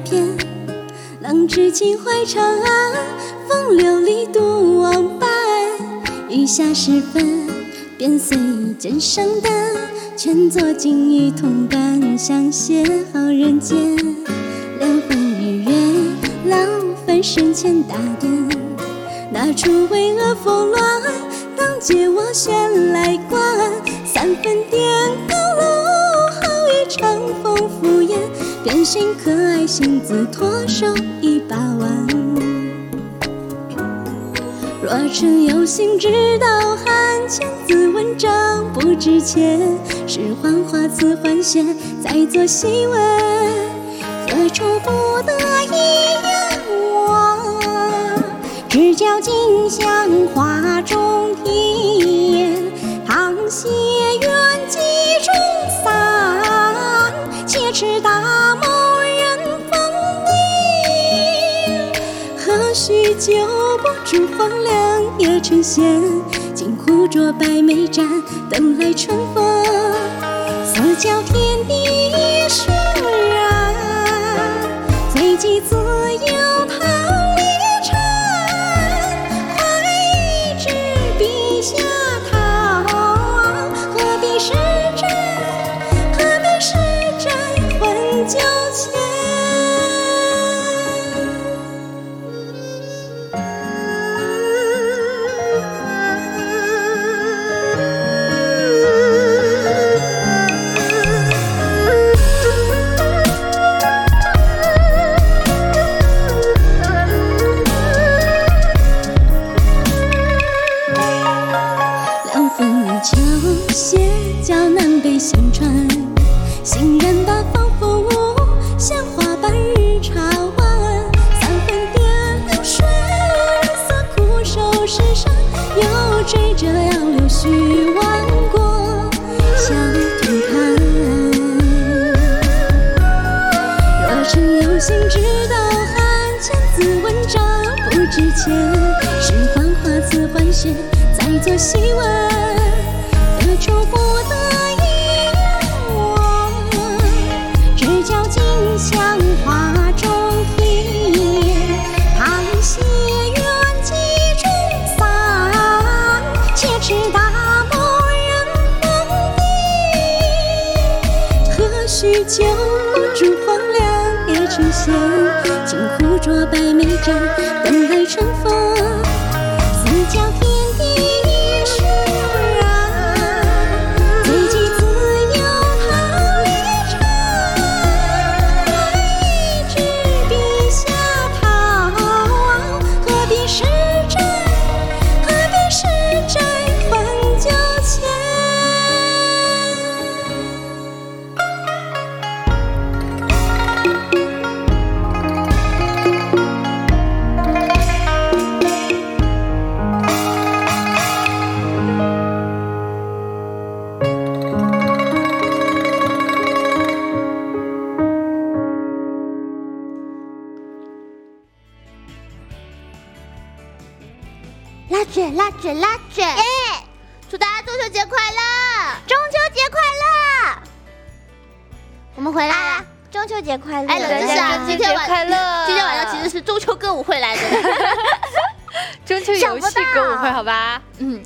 旧世故，算来三百篇。浪掷情怀长安，风流里独往返。余下时分，便随剑上灯，劝作锦衣铜板，相携好人间。两分日月，老坟生前大典，那出巍峨峰峦，当借我悬来观。三分颠便寻可爱性子，托手一把玩。若真有心知道汉，千字文章不值钱。是幻花似幻雪，再作细问，何处不得一仰望？只教金香花中天，堂榭远几中散。且持大谋酒不煮黄粱也成仙？金壶浊白眉盏，等来春风。四角天地瘦石上，又追着杨柳絮弯过小土滩。若真有心知道汉，千字文章不值钱。是幻花似幻雪，再作细问，何处不大谋人风铃，何须旧泊烛黄粱夜成仙？金壶浊白梅盏，等待春风。卷啦卷啦卷！耶！祝大家中秋节快乐！中秋节快乐！我们回来啦！中秋节快乐！哎，冷知识啊，今天晚快乐今天晚上其实是中秋歌舞会来的。中秋游戏歌舞会，好吧？嗯，